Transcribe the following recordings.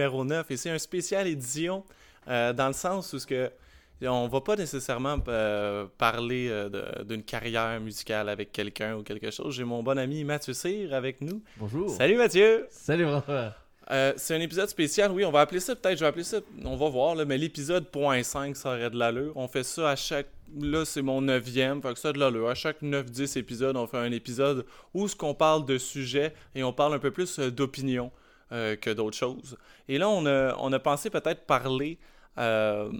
numéro 9. Et c'est un spécial édition euh, dans le sens où ce que on va pas nécessairement euh, parler euh, d'une carrière musicale avec quelqu'un ou quelque chose. J'ai mon bon ami Mathieu Cyr avec nous. Bonjour. Salut Mathieu. Salut François. Euh, c'est un épisode spécial, oui, on va appeler ça peut-être, je vais appeler ça, on va voir, là, mais l'épisode .5, ça aurait de l'allure. On fait ça à chaque, là c'est mon neuvième, fait que ça a de l'allure. À chaque 9-10 épisodes, on fait un épisode où ce qu'on parle de sujets et on parle un peu plus d'opinion euh, que d'autres choses. Et là, on a, on a pensé peut-être parler euh,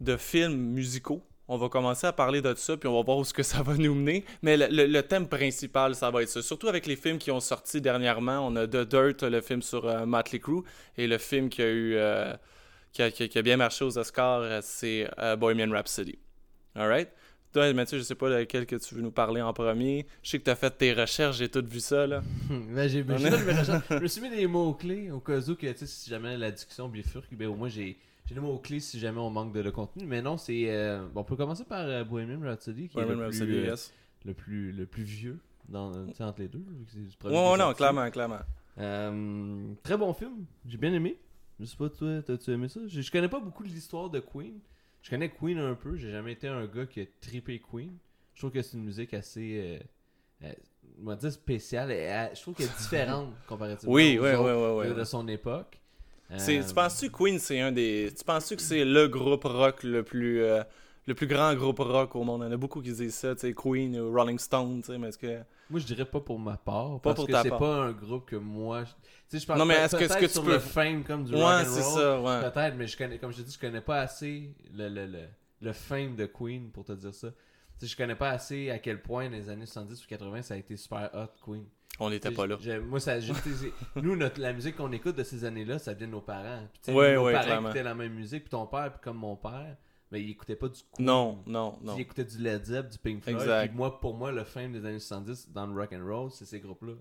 de films musicaux. On va commencer à parler de ça, puis on va voir où ce que ça va nous mener. Mais le, le- thème principal, ça va être ça. Surtout avec les films qui ont sorti dernièrement. On a The Dirt, le film sur euh, Motley Crue, et le film qui a eu... euh, qui, a, qui a- bien marché aux Oscars, c'est Bohemian Rhapsody. Alright? Toi, Mathieu, je sais pas lequel que tu veux nous parler en premier. Je sais que tu as fait tes recherches, j'ai tout vu ça, là. Ben, j'ai, ben, je me suis mis des mots-clés au cas où que, si jamais la discussion bifurque, ben, au moins j'ai, j'ai des mots-clés si jamais on manque de le contenu. Mais non, c'est. euh, bon, on peut commencer par euh, Bohemian Rhapsody, qui est le plus, Rhapsody, yes. le, plus, le plus vieux dans, entre les deux. Ouais, non, clairement, clairement. Euh, très bon film, j'ai bien aimé. Je sais pas, toi, t'as-tu aimé ça? Je, je connais pas beaucoup l'histoire de Queen. Je connais Queen un peu, j'ai jamais été un gars qui a trippé Queen. Je trouve que c'est une musique assez. Euh, euh, on va dire spéciale. euh, je trouve qu'elle est différente comparativement Oui, de, son époque. Tu penses-tu que Queen, c'est un des. Tu penses-tu que c'est le groupe rock le plus. Le plus grand groupe rock au monde? Il y en a beaucoup qui disent ça, tu sais, Queen ou Rolling Stone, tu sais, mais est-ce que. Moi, je dirais pas pour ma part. Pas parce pour que c'est pas un groupe que moi. je- Tu sais, je pense Non, mais est-ce que- peut-être que tu sur peux- le fame comme du Ouais, rock and c'est roll, ça, ouais. Peut-être, mais je connais, comme je te dis, je connais pas assez le, le, le, le fame de Queen pour te dire ça. Tu sais, je connais pas assez à quel point dans les années 70 ou 80 ça a été super hot Queen. On n'était pas là. Moi, ça, nous, notre, la musique qu'on écoute de ces années-là, ça vient de nos parents. Puis, Ouais, nos ouais, parents clairement. écoutaient la même musique, puis ton père, puis comme mon père, mais il écoutait pas du Queen. Non, non, non. Il écoutait du Led Zepp, du Pink Floyd. Exact. Puis moi, pour moi, le fame des années 70 dans le rock and roll, c'est ces groupes-là.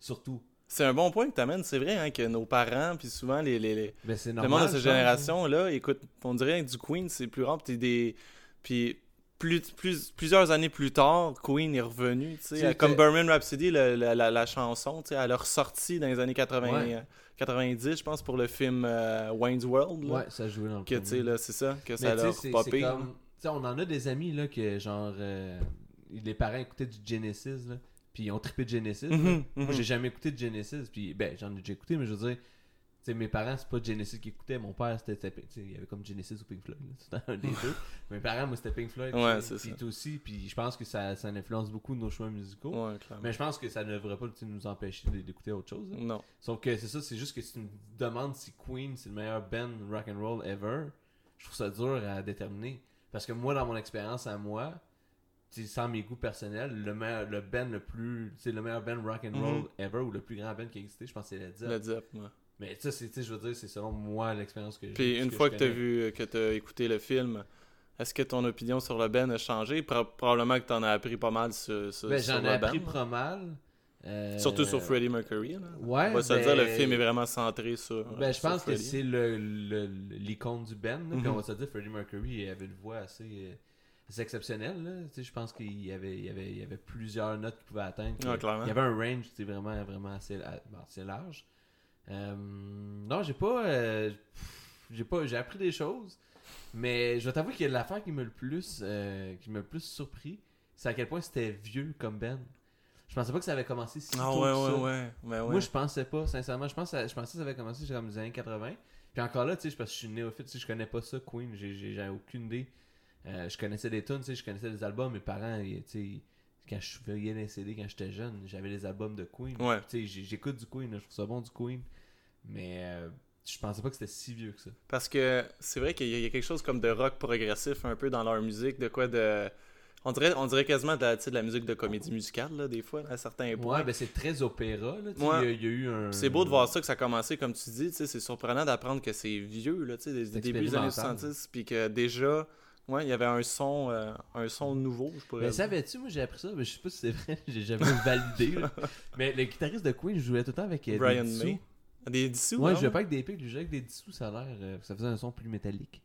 Surtout. C'est un bon point que tu amènes. C'est vrai hein, que nos parents, puis souvent les, les, les- Ben, c'est le normal. monde de cette pense. génération-là, écoute, on dirait que du Queen, c'est plus rare. Puis, des... puis plus, plus, plusieurs années plus tard, Queen est revenu. tu sais, C'est Comme Bohemian Rhapsody, le- la, la, la chanson, tu sais, elle a ressorti dans les années 80, Ouais. Euh, 90, je pense, pour le film euh, Wayne's World. Là, Ouais, ça jouait dans le que, tu sais, là, c'est ça, que Mais ça c'est- popé. comme... on en a des amis, là, que genre... euh, Les parents écoutaient du Genesis, là. Puis ils ont trippé de Genesis. là. Mhm, Moi, mhm. j'ai jamais écouté de Genesis. Puis, ben, j'en ai déjà écouté, mais je veux dire... Tu sais, mes parents, c'est pas Genesis qui écoutaient. Mon père, c'était... Il y avait comme Genesis ou Pink Floyd. C'était un des deux. Mes parents, moi, c'était Pink Floyd. Ouais, c'est ça. aussi. Puis je pense que ça, ça influence beaucoup nos choix musicaux. Ouais. Mais je pense que ça ne devrait pas nous empêcher d'écouter autre chose. là. Non. Sauf que c'est ça, c'est juste que si tu me demandes si Queen c'est le meilleur band rock and roll ever, je trouve ça dur à déterminer. Parce que moi, dans mon expérience à moi, sans mes goûts personnels, le meilleur, le band le plus, c'est le meilleur band rock and roll Mhm. ever ou le plus grand band qui a existé, je pense que c'est Led Zepp. Led Zepp, ouais. Mais sais, c'est- je veux dire, c'est selon moi l'expérience que j'ai. Puis une fois que tu as vu, que tu as écouté le film, est-ce que ton opinion sur le Ben a changé? Pro- probablement que tu en as appris pas mal sur, sur, Ben, sur j'en ai le appris band. pas mal. euh, Surtout sur Freddie Mercury. Là. Ouais, On va se ben- dire, le film est vraiment centré sur. Ben, je sur pense que c'est le- le- l'icône du là. Puis Mhm. on va se dire, Freddie Mercury avait une voix assez, euh, assez exceptionnelle. je pense qu'il y avait, il y, avait, il y avait plusieurs notes qu'il pouvait atteindre. Ah, il y avait un range vraiment, vraiment assez, assez large. Euh, non, j'ai pas, euh, j'ai pas. J'ai appris des choses. Mais je vais t'avouer que l'affaire qui m'a le plus, euh, qui m'a le plus surpris, c'est à quel point c'était vieux comme band. Je pensais pas que ça avait commencé si Ah tôt ouais, que ça. ouais, ouais. Ben, ouais. Moi, je pensais pas, sincèrement. Je, ça- je pensais que ça avait commencé comme les années 80. Puis encore là, tu sais, parce que je suis néophyte, tu sais, je connais pas ça, Queen. J'ai, aucune idée. Je connaissais des tunes, tu sais, je connaissais des albums. Mes parents, ils- tu sais, quand je voyais les CD quand j'étais jeune, j'avais les albums de Queen. Ouais. Tu sais, j'ai- j'écoute du Queen, je trouve ça bon du Queen. Mais euh, je pensais pas que c'était si vieux que ça. Parce que c'est vrai qu'il y, a- quelque chose comme de rock progressif un peu dans leur musique, de quoi de. On dirait, on dirait quasiment de la, de musique de comédie musicale, là, des fois, à certains points. Ouais, ben c'est très opéra, là. Ouais. Il y, a- il y a eu un. C'est beau de voir ça, que ça a commencé, comme tu dis, tu sais, c'est surprenant d'apprendre que c'est vieux, là, tu sais, des C'est débuts des années expérimental. 70, puis que déjà, ouais, il y avait un son, euh, un son nouveau, je pourrais Mais savais-tu, moi j'ai appris ça, mais je sais pas si c'est vrai, j'ai jamais validé. là. Mais le guitariste de Queen jouait tout le temps avec euh, Brian des dissous. May. Des dissous, Ouais, hein? je jouais pas avec des pics, je jouais avec des dissous, ça a l'air. euh, ça faisait un son plus métallique.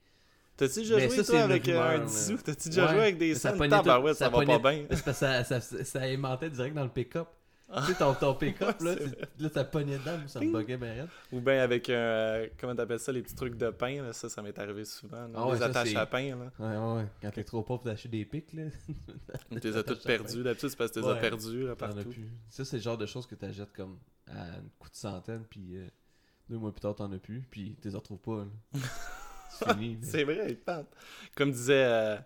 T'as-tu déjà Mais joué, ça, toi, c'est avec un dissous? T'as-tu déjà Ouais. joué avec des Ça scènes? pognait tout- Tabarouette, ça, va pas bien. C'est parce que ça, ça, ça aimantait direct dans le pick-up. Tu sais, ton, ton pick-up, là, là, ça pognait dedans, ça me buguait raide. Ou bien avec un. euh, comment t'appelles ça, les petits trucs de pain, là, ça, ça m'est arrivé souvent. là. Ah ouais, les ça, attaches à pain, là. Ouais, ouais, ouais. Quand t'es trop pauvre pour t'acheter des pics, là, Tu les as toutes perdues. D'habitude, c'est parce que tu les as perdues, là, t'en as partout. plus. Ça, c'est le genre de choses que t'achètes comme à un coup de centaine, puis euh, deux mois plus tard, t'en as plus, puis tu les retrouves pas, là. C'est fini. là. C'est vrai. Comme disait euh,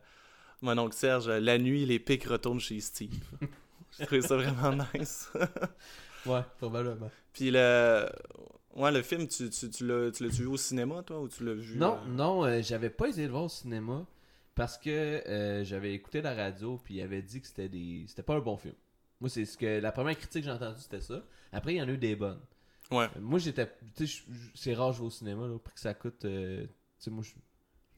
mon oncle Serge, la nuit, les pics retournent chez Steve. Je trouvais ça vraiment nice. Ouais, probablement. Puis le. Ouais, le film, tu, tu, tu l'as tu l'as-tu vu au cinéma, toi, ou tu l'as vu Non, euh, non, euh, j'avais pas essayé de le voir au cinéma parce que euh, j'avais écouté la radio puis il avait dit que c'était des c'était pas un bon film. Moi c'est ce que la première critique que j'ai entendue c'était ça. Après il y en a eu des bonnes. Ouais. Moi j'étais tu sais je- je- c'est rare de jouer au cinéma là pour que ça coûte tu sais moi je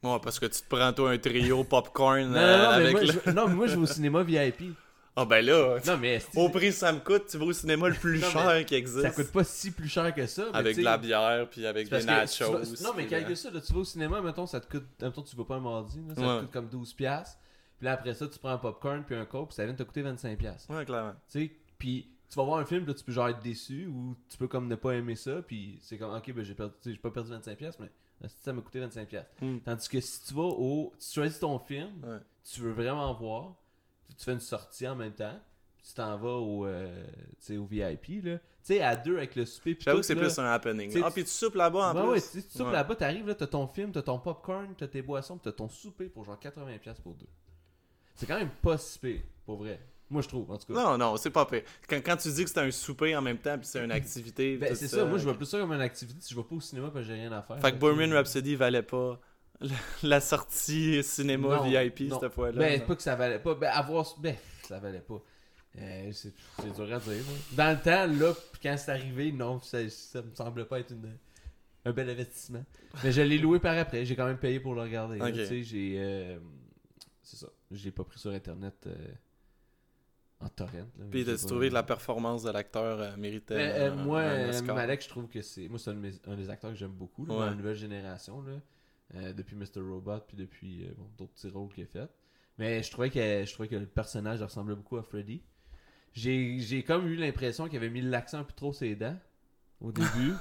Ouais, parce que tu te prends, toi, un trio popcorn Non non non mais avec moi, le- je, non mais moi je vais au cinéma VIP. Ah, ben là, Non mais au prix que ça me coûte, tu vas au cinéma le plus Non, cher qui existe. ça coûte pas si plus cher que ça mais Avec de la bière, puis avec des nachos. vas- non, mais ça, là, tu vas au cinéma, mettons, ça te coûte. Mettons, tu vas pas un mardi, là, ça Ouais. te coûte comme 12$. piastres. Puis là, après ça, tu prends un popcorn puis un coke, puis ça vient de te coûter 25$. piastres. Ouais, clairement. Tu sais, puis tu vas voir un film, là, tu peux genre être déçu, ou tu peux comme ne pas aimer ça, puis c'est comme, ok, ben j'ai perdu, j'ai pas perdu 25$, piastres, mais ça m'a coûté 25$. piastres. Hmm. Tandis que si tu vas au. Tu choisis ton film, Ouais. tu veux vraiment voir, tu fais une sortie en même temps, puis tu t'en vas au, euh, au VIP, là. Tu sais, à deux avec le souper, puis J'avoue que c'est plus un happening. Ah, puis tu soupes là-bas en plus. ouais, tu, soupes Ouais. là-bas, t'arrives là, t'as ton film, t'as ton popcorn, t'as tes boissons, t'as ton souper pour genre 80$ piastres pour deux. C'est quand même pas si pire, pour vrai. Moi, je trouve, en tout cas. Non, non, c'est pas pire. Quand, quand tu dis que c'est un souper en même temps, puis c'est une activité. ben, c'est ça, moi, je vois plus ça comme une activité si je vais pas au cinéma parce que j'ai rien à faire. Fait que Bohemian Rhapsody valait pas la, sortie cinéma Non, VIP non. cette fois-là. Ben, pas que ça valait pas. Ben, avoir. Ben, ça valait pas. Euh, c'est dur à dire. moi. Dans le temps, là, quand c'est arrivé, non, ça, ça me semble pas être une, un bel investissement. Mais je l'ai loué par après. J'ai quand même payé pour le regarder. Tu sais, j'ai. euh, c'est ça. Je l'ai pas pris sur internet euh, en torrent. Là, Puis J'ai t'as-tu pas- trouvé que la performance de l'acteur méritait Ben, un- moi, un? Malek, je trouve que c'est. Moi, c'est un, de des acteurs que j'aime beaucoup, là, Ouais. dans la nouvelle génération, là. Euh, depuis Mr. Robot, puis depuis euh, bon, d'autres petits rôles qu'il a fait. Mais je trouvais, que, je trouvais que le personnage ressemblait beaucoup à Freddy. J'ai comme eu l'impression qu'il avait mis l'accent un peu trop sur les dents au début.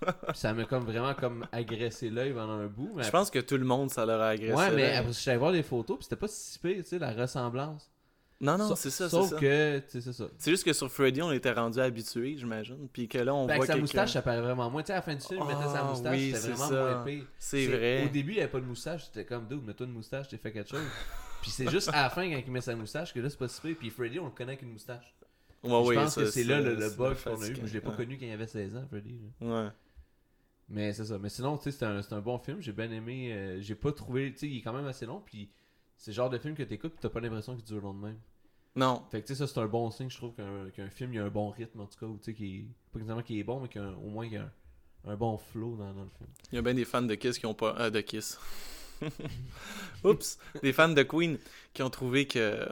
Ça m'a comme vraiment comme agressé l'œil pendant un bout. Mais Je pense que tout le monde, ça leur a agressé. ouais, mais après, je suis allé voir des photos, puis c'était pas si pire, tu sais, la ressemblance. Non, non, c'est ça, c'est Sauf ça. que, tu sais, c'est ça. C'est juste que sur Freddy, on était rendu habitué, j'imagine. Puis que là, on Ben, voit avec sa moustache, ça paraît vraiment moins. Tu sais, à la fin du film, il mettait sa Ah, moustache, oui, c'était c'est vraiment ça. moins pire. C'est vrai. Au début, il avait pas de moustache, c'était comme, dude, mets-toi une moustache, t'es fait quelque chose. Puis c'est juste à la fin, quand il met sa moustache, que là, c'est pas si pire. Puis Freddy, on le connaît avec une moustache. Ouais, je oui, pense ça, que c'est là le, le bug qu'on a eu. mais Je l'ai pas Ouais. connu quand il avait 16 ans, Freddy. là. Ouais. Mais c'est ça. Mais sinon, tu sais, c'est un, c'est un bon film. J'ai bien aimé. euh, j'ai pas trouvé. Tu sais, il est quand même assez long. Puis c'est le genre de film que t'écoutes, puis t'as pas l'impression qu'il dure long de même. Non. Fait que tu sais, ça, c'est un bon signe, je trouve, qu'un film, il y a un bon rythme, en tout cas. Ou tu sais, qui est. Pas exactement qu'il est bon, mais qu'au moins, il y a un, un bon flow dans, dans le film. Il y a bien des fans de Kiss qui ont pas. euh, de Kiss. Oups! Des fans de Queen qui ont trouvé que.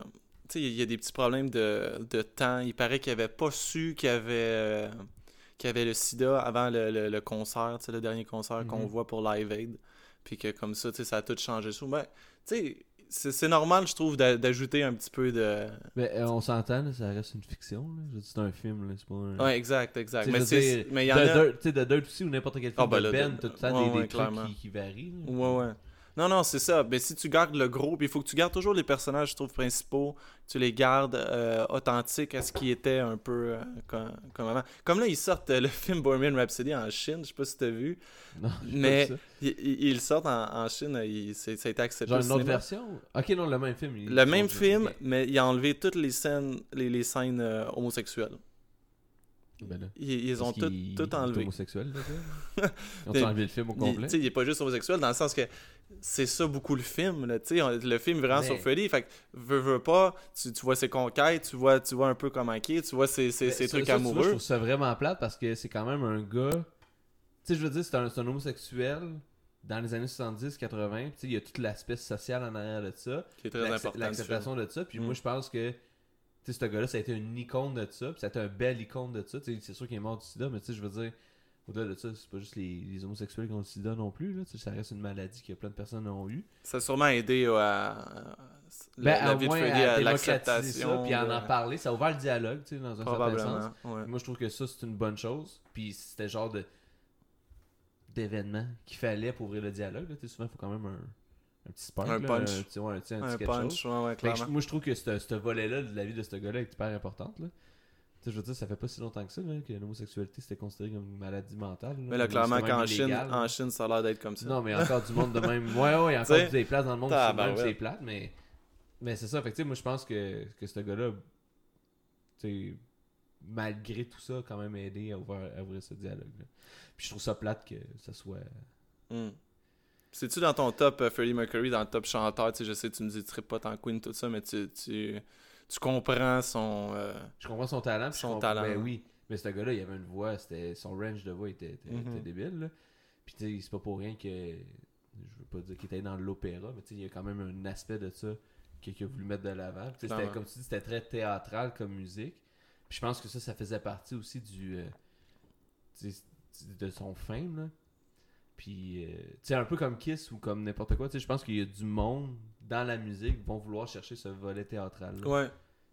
Tu sais, il y a des petits problèmes de, de temps. Il paraît qu'ils n'avaient pas su qu'il y avait. euh, qu'il y avait le sida avant le, le- le concert, le dernier concert qu'on Mhm. voit pour Live Aid. Puis que comme ça, tu sais, ça a tout changé. Ben, tu sais, c'est normal, je trouve, d'a- d'ajouter un petit peu de. Mais euh, on s'entend, là, ça reste une fiction. C'est un film, là, c'est pas un. Ouais, exact, exact. Mais il y en de a. Tu sais, de Dirt aussi ou n'importe quel film Ah, ben de là, Ben, de- t'as tout le temps ouais, des, trucs qui, qui varient. là. Ouais, ouais. Non, non, c'est ça. Mais si tu gardes le gros, puis il faut que tu gardes toujours les personnages, je trouve, principaux. Tu les gardes euh, authentiques à ce qui était un peu euh, comme, comme avant. Comme là, ils sortent euh, le film Bohemian Rhapsody en Chine, je sais pas si t'as vu. Non, Mais. Ils, sortent en, en Chine, il- c'est- ça a été accepté Genre une autre version? Ok, non, le même film. il- Le même film, mais il a enlevé toutes les scènes, les, les scènes homosexuelles. Ben là. Ils, ils ont tout, tout il est enlevé. homosexuel, le gars. Ils ont enlevé le film au Il, complet. sais, il est pas juste homosexuel dans le sens que c'est ça beaucoup le film. Là, on- le film est vraiment Mais- sur Freddy. Fait que, veux, veux pas, tu, tu vois ses conquêtes, tu vois, tu vois un peu comment il est, tu vois ses, ses, Ben, trucs ça, vois, je amoureux. trouve ça vraiment plate parce que c'est quand même un gars. Tu sais, je veux dire, c'est un, un homosexuel dans les années 70-80. Tu sais, il y a tout l'aspect social en arrière de ça. qui est très important. L'acceptation de ça. Puis Mm. moi, je pense que. Tu sais, ce gars-là, ça a été une icône de ça. Puis ça a été un bel icône de ça. C'est sûr qu'il est mort du sida, mais tu sais, je veux dire. au-delà de ça, c'est pas juste les, les homosexuels qui ont le sida non plus. Là, ça reste une maladie que plein de personnes ont eu. Ça a sûrement aidé euh, à, Ben, la vie de Freddy à l'acceptation. puis à en en parler. Ça a ouvert le dialogue, tu sais, dans un certain sens. Ouais. Moi, je trouve que ça, c'est une bonne chose. Puis c'était le genre de d'événement qu'il fallait pour ouvrir le dialogue. là. Tu sais, souvent, il faut quand même un, un petit spark. Un là, punch. Un, ouais, punch, ouais, ouais, je- clairement. moi, je trouve que ce ce volet-là de la vie de ce gars-là est hyper importante. Là. Tu sais, je veux dire, ça fait pas si longtemps que ça là, que l'homosexualité c'était considéré comme une maladie mentale. Mais là, clairement qu'en Chine, en Chine, ça a l'air d'être comme ça. Non, mais encore du monde de même. Ouais, ouais, il y a encore T'sais, des places dans le monde qui même, tabarouette. c'est plate, mais, mais c'est ça. Fait que, moi, je pense que, que ce gars-là, tu sais, malgré tout ça, a quand même aidé à ouvrir, à ouvrir ce dialogue-là. Puis je trouve ça plate que ça soit. Hmm. C'est-tu dans ton top euh, Freddie Mercury, dans le top chanteur, tu sais, je sais, tu me dis, tu pas tant Queen, tout ça, mais tu, tu, tu comprends son... euh, Je comprends son talent. Son comprends- talent. Ben oui. Mais ce gars-là, il avait une voix, c'était son range de voix était, était, Mhm. était débile. Là. Puis tu sais, c'est pas pour rien que. Je veux pas dire qu'il était dans l'opéra, mais tu sais, il y a quand même un aspect de ça qu'il a voulu mettre de l'avant. Tu sais, comme tu dis, c'était très théâtral comme musique. Puis je pense que ça, ça faisait partie aussi du. euh, de son fame, là. Puis, euh, tu sais, un peu comme Kiss ou comme n'importe quoi, tu sais, je pense qu'il y a du monde dans la musique qui vont vouloir chercher ce volet théâtral. Ouais,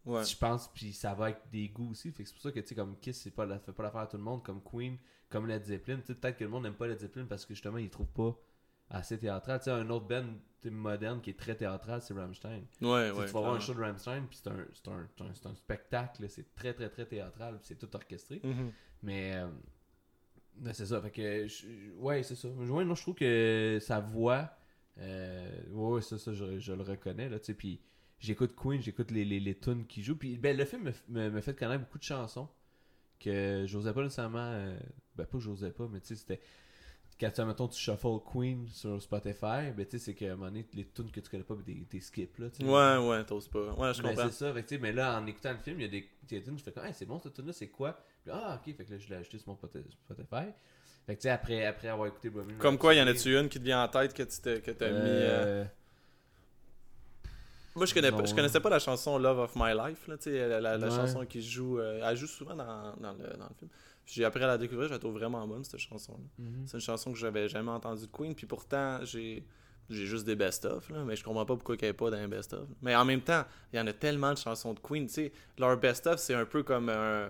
ouais. Je pense, puis ça va avec des goûts aussi. Fait que c'est pour ça que, tu sais, comme Kiss, c'est pas, la- fait pas l'affaire à tout le monde, comme Queen, comme Led Zeppelin. Tu sais, peut-être que le monde n'aime pas Led Zeppelin parce que justement, ils trouvent pas assez théâtral. Tu sais, un autre band moderne qui est très théâtral, c'est Rammstein. Ouais, ouais. tu vas voir un show de Rammstein, puis c'est un, c'est un, un, un spectacle, là, c'est très, très, très théâtral, puis c'est tout orchestré. Mhm. Mais, euh, mais c'est ça. Fait que, je- ouais, c'est ça. Ouais, moi, je trouve que sa voix, euh, ouais, ça, ça, je, je le reconnais, là, tu sais. Puis j'écoute Queen, j'écoute les, les, les tunes qu'il joue. Puis ben, le film me, me, me fait connaître beaucoup de chansons que j'osais pas nécessairement. euh, ben, pas que j'osais pas, mais tu sais, c'était. Quand tu, mettons, tu shuffle Queen sur Spotify, ben, tu sais, c'est qu'à un moment donné, les tunes que tu connais pas, ben, des, des skips, là, tu sais. Ouais, ouais, t'oses pas. Ouais, je Ben, comprends. c'est ça, fait mais là, en écoutant le film, il y a des, des tunes, je fais comme, hey, c'est bon, cette tune là c'est quoi? Puis, Ah, ok, fait que là, je l'ai ajouté sur mon Spotify. Fait que, tu sais, après, après avoir écouté Bohemian Comme quoi, y en a-tu une qui te vient en tête que tu t'es- que t'as mis... euh, euh, Moi, je, connais pas, je connaissais pas la chanson Love of My Life, là, la, la, la Ouais. chanson qui joue... euh, elle joue souvent dans, dans, le, dans le film. J'ai appris à la découvrir, je la trouve vraiment bonne, cette chanson-là. mhm. C'est une chanson que j'avais jamais entendue de Queen, puis pourtant, j'ai j'ai juste des best-of, là, mais je comprends pas pourquoi il n'y avait pas d'un best-of. Mais en même temps, il y en a tellement de chansons de Queen, sais, leur best-of, c'est un peu comme un...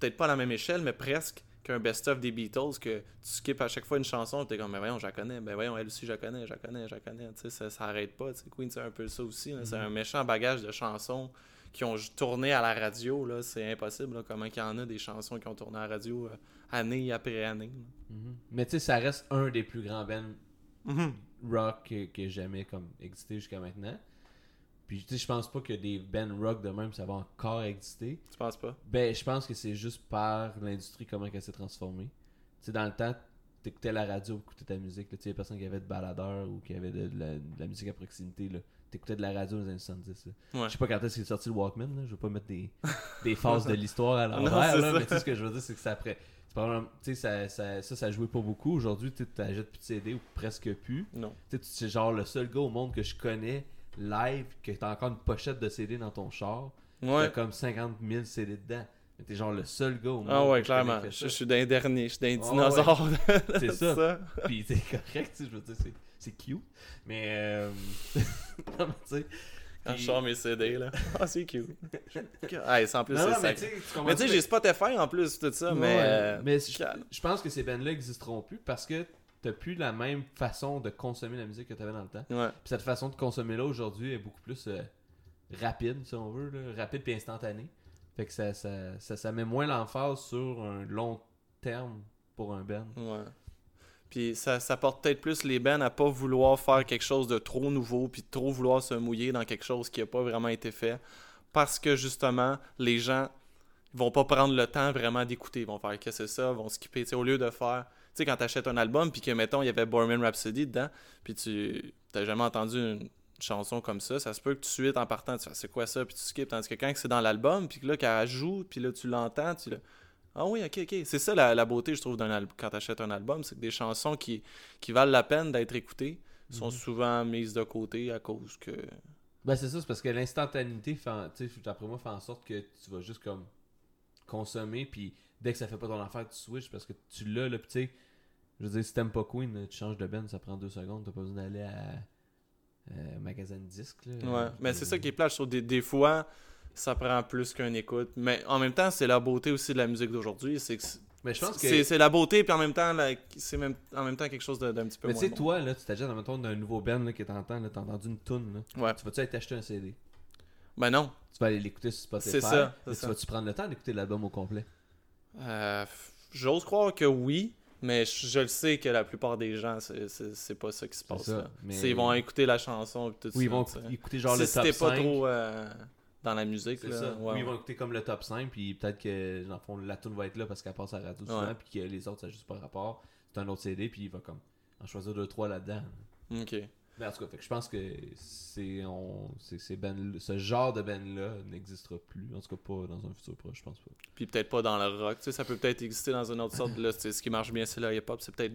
Peut-être pas à la même échelle, mais presque qu'un best-of des Beatles, que tu skips à chaque fois une chanson, tu es comme, ben voyons, je la connais, ben voyons, elle aussi, je la connais, je la connais, je la connais, tu sais, ça, ça arrête pas, tu sais, Queen, c'est un peu ça aussi, c'est Mhm. un méchant bagage de chansons qui ont tourné à la radio, là, c'est impossible, là, comment il y en a des chansons qui ont tourné à la radio euh, année après année. Mhm. Mais tu sais, ça reste un des plus grands bands Mhm. rock que, que jamais comme existé jusqu'à maintenant. Puis tu sais, je pense pas que des bands rock de même, ça va encore exister. Tu penses pas? Ben, je pense que c'est juste par l'industrie comment elle s'est transformée. Tu sais, dans le temps, t'écoutais la radio, t'écoutais ta musique. là. Tu sais, il y a personne qui avait de baladeur ou qui avait de, de la, de la musique à proximité. Là. T'écoutais de la radio dans les années 70. là. Ouais. Je sais pas quand est-ce qu'il est sorti le Walkman. Là. Je veux pas mettre des, des phases de l'histoire à l'envers. c'est là, ça. Mais tu sais, ce que je veux dire, c'est que ça après. Tu sais, ça, ça, ça, ça jouait pas beaucoup. Aujourd'hui, tu t'achètes plus de CD ou presque plus. Non. Tu sais, genre le seul gars au monde que je connais live que t'as encore une pochette de CD dans ton char. T'as comme 50 000 CD dedans. Mais t'es genre le seul gars au monde. Ah ouais, clairement. Je, suis d'un dernier, je suis d'un Ouais, dinosaure. C'est ça. ça. Puis c'est correct, tu sais, je veux dire, c'est, c'est cute. Mais, euh... non, mais tu sais. Quand puis- je sors mes CD, là. Ah, c'est cute. hey, c'est en plus, c'est mais tu sais, tu comprends- Mais tu sais, j'ai Spotify en plus, tout ça, mais. Euh, mais je, pense que ces bands-là existeront plus parce que t'as plus la même façon de consommer la musique que t'avais dans le temps. Ouais. Puis cette façon de consommer là aujourd'hui est beaucoup plus euh, rapide, si on veut, là, rapide puis instantanée. Fait que ça, ça, ça, ça met moins l'emphase sur un long terme pour un band. Ouais. Puis ça, ça porte peut-être plus les bands à pas vouloir faire quelque chose de trop nouveau, puis trop vouloir se mouiller dans quelque chose qui a pas vraiment été fait. Parce que justement, les gens vont pas prendre le temps vraiment d'écouter. Ils vont faire qu'est-ce que c'est ça, vont skipper. Au lieu de faire. Tu sais, quand t'achètes un album, puis que, mettons, il y avait Bohemian Rhapsody dedans, puis tu t'as jamais entendu une chanson comme ça, ça se peut que tout de suite, en partant, tu fais c'est quoi ça, puis tu skips. Tandis que quand c'est dans l'album, puis que là, qu'elle joue, puis là, tu l'entends, tu le. Ah oui, ok, ok. C'est ça la, la beauté, je trouve, d'un album quand tu achètes un album, c'est que des chansons qui, qui valent la peine d'être écoutées sont Mhm. souvent mises de côté à cause que. Ben c'est ça, c'est parce que l'instantanéité, d'après moi, fait en sorte que tu vas juste comme consommer, puis dès que ça fait pas ton affaire, tu switches parce que tu l'as, là, tu sais, je veux dire, si t'aimes pas Queen, tu changes de band, ça prend deux secondes, t'as pas besoin d'aller à euh, magasin de disques, là. Ouais, mais c'est ça qui est. Je trouve des, des fois, ça prend plus qu'un écoute. Mais en même temps, c'est la beauté aussi de la musique d'aujourd'hui. C'est que Mais je pense que. c'est la beauté, puis en même temps, c'est même, en même temps quelque chose d'un petit peu Mais tu sais, bon. toi, là, tu t'ajoutes dans mettons d'un nouveau band là, que t'entends, t'as entendu une tune, là. Ouais. Tu vas-tu aller t'acheter un CD Ben non. Tu vas aller l'écouter sur Spotify. C'est ça. Tu vas-tu prendre le temps d'écouter l'album au complet? Euh, J'ose croire que oui, mais je, je le sais que la plupart des gens, c'est- pas ça qui se passe. ça, là. mais- Ils vont écouter la chanson et tout Oui, ils vont écouter genre si le top c'était 5. pas trop euh, dans la musique, C'est là, ça. ouais, oui, ils vont écouter comme le top 5, puis peut-être que, dans le fond, la tune va être là parce qu'elle passe à la radio souvent, Ouais. puis que les autres, ça n'a juste pas rapport. C'est un autre CD, puis il va comme en choisir 2-3 là-dedans. Ok. Mais en tout cas, fait que je pense que c'est, on, c'est, ces bands- ce genre de band-là n'existera plus. En tout cas, pas dans un futur proche, je pense pas. Puis peut-être pas dans le rock. Tu sais, ça peut peut-être exister dans une autre sorte. Là, ce qui marche bien, c'est le hip-hop. C'est peut-être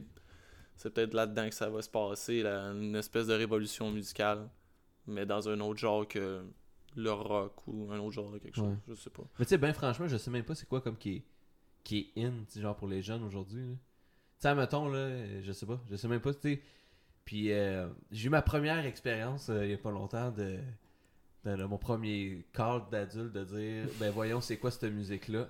c'est peut-être là-dedans que ça va se passer, là, une espèce de révolution musicale. Mais dans un autre genre que le rock ou un autre genre de quelque chose. Ouais. Je sais pas. Mais tu sais, ben franchement, je sais même pas c'est quoi comme qui est, qui est in, tu sais, genre pour les jeunes aujourd'hui. là. Tu sais, mettons, là, je sais pas, je sais même pas, tu sais. Puis euh, j'ai eu ma première expérience euh, il y a pas longtemps de, de, de mon premier call d'adulte de dire, ben voyons, c'est quoi cette musique-là?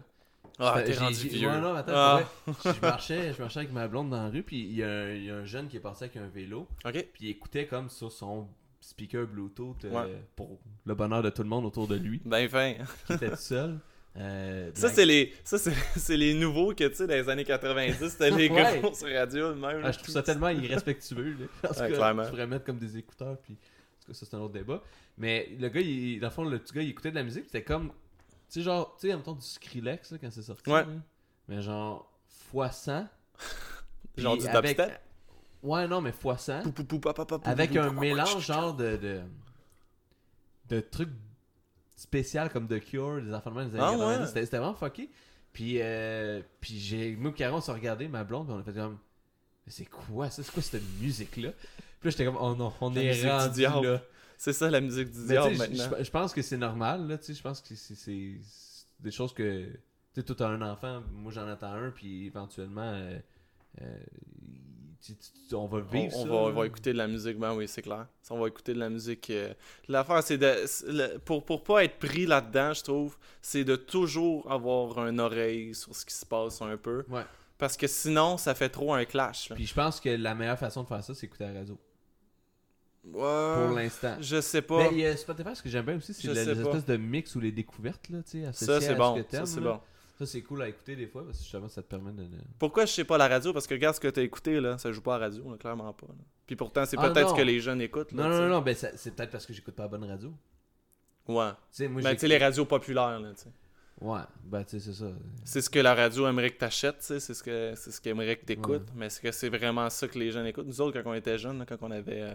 Ah, J'ai- t'es rendu vieux. Ouais, non, attends, Ah. vrai, je marchais, je marchais avec ma blonde dans la rue, puis il y, a un- il y a un jeune qui est passé avec un vélo, puis il écoutait comme sur son speaker Bluetooth euh, Ouais. pour le bonheur de tout le monde autour de lui, Ben fin. qui était tout seul. Euh, Ça, la- c'est les, ça, c'est, c'est les nouveaux que, tu sais, dans les années 90, c'était les Ouais. grosses radios même. Ah, je trouve ça tellement irrespectueux. Là. Parce Ouais, que clairement. tu pourrais mettre comme des écouteurs, puis en tout cas, ça c'est un autre débat. Mais le gars, il, dans le fond, le petit gars, il écoutait de la musique, c'était comme, tu sais, genre, tu sais, en même temps du Skrillex là, quand c'est sorti. Ouais. là. mais genre, fois 100. puis Genre du avec- dubstep. Ouais, non, mais fois 100. Pou, pou, pou, pa, pa, Avec un mélange, genre, de. de, de trucs spécial comme The Cure, des enfants de même des années Ah, 90. ouais. C'était vraiment fucké. Puis, euh, puis j'ai, nous, Caron, on s'est regardé, ma blonde, puis on a fait comme, c'est quoi ça? C'est quoi cette musique-là? Puis là, j'étais comme, oh non, on La est rendu là. C'est ça la musique du diable maintenant. je- pense que c'est normal, là, tu sais, je pense que c'est des choses que, tu sais, toi, t'as un enfant, moi, j'en attends un, puis éventuellement, euh, euh, on va vivre on ça. va, on va écouter de la musique, ben oui, c'est clair. Ça, On va écouter de la musique. euh, L'affaire, c'est de. pour, pour pas être pris là-dedans, je trouve, c'est de toujours avoir une oreille sur ce qui se passe un peu. Ouais. Parce que sinon, ça fait trop un clash. là. Puis je pense que la meilleure façon de faire ça, c'est écouter la radio. Ouais, Pour l'instant. je sais pas. Mais il y a Spotify, ce que j'aime bien aussi, c'est les espèces de mix ou les découvertes, là, tu sais, ça, à c'est ce bon. que Ça, c'est bon. Ça, c'est cool à écouter des fois, parce que justement, ça te permet de... Pourquoi je sais pas la radio? Parce que regarde ce que t'as écouté, là. Ça joue pas à la radio, là, clairement pas. là. Puis pourtant, c'est Ah, peut-être ce que les jeunes écoutent. Là, Non, non, non, non, ben c'est peut-être parce que j'écoute pas la bonne radio. Ouais. sais, moi, Ben, tu sais, les radios populaires, là, tu sais. Ouais, ben, tu sais, c'est ça. C'est ce que la radio aimerait que t'achètes, tu sais, c'est ce que c'est ce que t'écoutes, Ouais. mais est-ce que c'est vraiment ça que les jeunes écoutent? Nous autres, quand on était jeunes, là, quand on avait euh,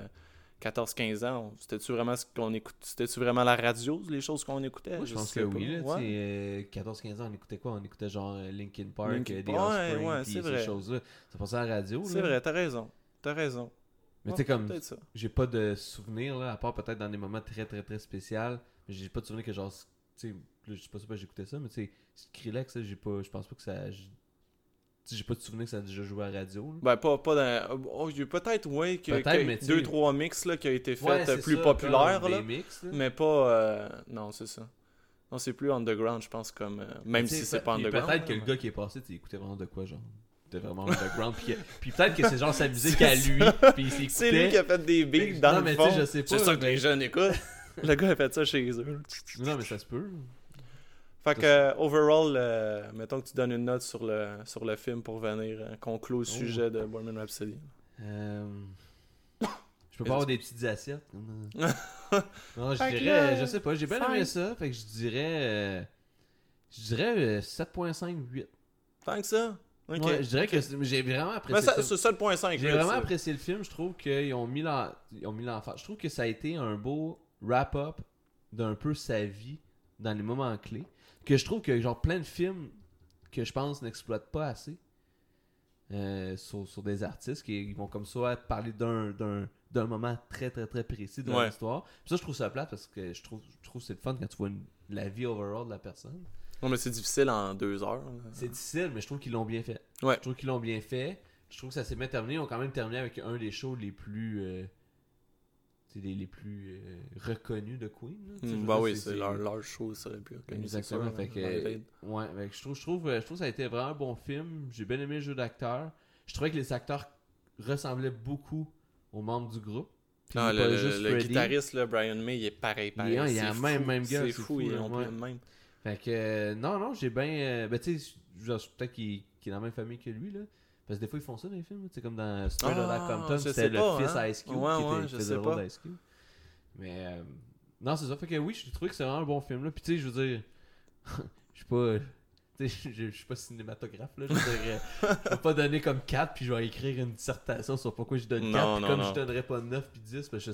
14-15 ans, c'était-tu vraiment ce qu'on écoute C'était-tu vraiment la radio, les choses qu'on écoutait? Moi, je pense que pas. oui, là, Ouais. tu sais, euh, 14-15 ans, on écoutait quoi? On écoutait genre euh, Linkin Park, Linkin- euh, des Ouais, Offspring, ouais, ces choses-là. Ça passait à la radio, C'est vrai, t'as raison. T'as raison. Mais tu sais, comme, j'ai pas de souvenirs, là, à part peut-être dans des moments très, très, très spéciaux. Mais j'ai pas de souvenir que genre, tu sais, je sais pas si j'écoutais ça, mais tu sais, Skrillex, j'ai pas, je pense pas que ça... J'ai pas de souvenir que ça a déjà joué à radio. là. Ben, pas, pas dans. oh, peut-être, oui, que, Peut-être, que deux, trois mix là, qui a été fait Ouais, euh, plus ça, populaires, comme là. mix, là. Mais pas. euh, Non, c'est ça. Non, c'est plus underground, je pense, comme. euh, Même si c'est peut- pas underground. Peut-être que le gars qui est passé, tu écoutait vraiment de quoi, genre? Vraiment underground. puis, puis peut-être que c'est genre sa musique à lui. Puis il. C'est lui qui a fait des beats dans non, le mais fond. tu sais, je sais pas, C'est ça que les jeunes écoutent. le gars a fait ça chez eux. Non, mais ça se peut. Fait que, euh, overall, euh, mettons que tu donnes une note sur le, sur le film pour venir euh, conclure le Oh. sujet de Bohemian Rhapsody. Euh... Je peux pas avoir des petites assiettes. non, je dirais, je sais pas, j'ai bien aimé ça. Fait que je dirais. euh, Je dirais euh, 7.5, 8. Tant que ça? Ok. Ouais, je dirais que j'ai vraiment Mais apprécié ça, ça. c'est ça le point 5. J'ai vraiment apprécié le film. Je trouve qu'ils ont mis l'en- ils ont mis l'enfant. Je trouve que ça a été un beau wrap-up d'un peu sa vie dans les moments clés. Que je trouve que genre plein de films que je pense n'exploitent pas assez euh, sur, sur des artistes qui vont comme ça parler d'un d'un d'un moment très très très précis de Ouais. l'histoire. Ça je trouve ça plate parce que je trouve je trouve que c'est le fun quand tu vois une- la vie overall de la personne. Non, mais c'est difficile en deux heures. C'est difficile, mais je trouve qu'ils l'ont bien fait. Ouais. Je trouve qu'ils l'ont bien fait. Je trouve que ça s'est bien terminé. Ils ont quand même terminé avec un des shows les plus. euh, les, les plus euh, reconnus de Queen. là. Veux bah oui, c'est leur, leur show, ça, le plus reconnu. Exactement. sûr, fait hein, que, ouais, fait que je, trouve, je, trouve, euh, je trouve que ça a été vraiment un bon film. J'ai bien aimé le jeu d'acteur. Je trouvais que les acteurs ressemblaient beaucoup aux membres du groupe. Puis Ah, le, le Freddy. guitariste, là, Brian May, il est pareil, pareil. Il est- fou, même- même gars, C'est fou, ils là, ont le même. Fait que, euh, non, non, j'ai bien. ben, tu sais, peut-être qu'il qu'il est dans la même famille que lui, là. Parce que des fois, ils font ça dans les films. Sais, comme dans Straight Ah, Outta Compton, je c'était le pas, fils hein. Ice Cube Ouais, qui, ouais, était, je le rôle d'Ice Cube. Mais, euh, non, c'est ça. Fait que oui, j'ai trouvé que c'est vraiment un bon film, là. Puis, tu sais, je veux dire, je suis pas. Tu sais, je je suis pas cinématographe, là. Je veux dire, euh, je vais pas donner comme 4 puis je vais écrire une dissertation sur pourquoi je donne 4. Non, puis non, comme non. je donnerais pas 9 puis 10, parce que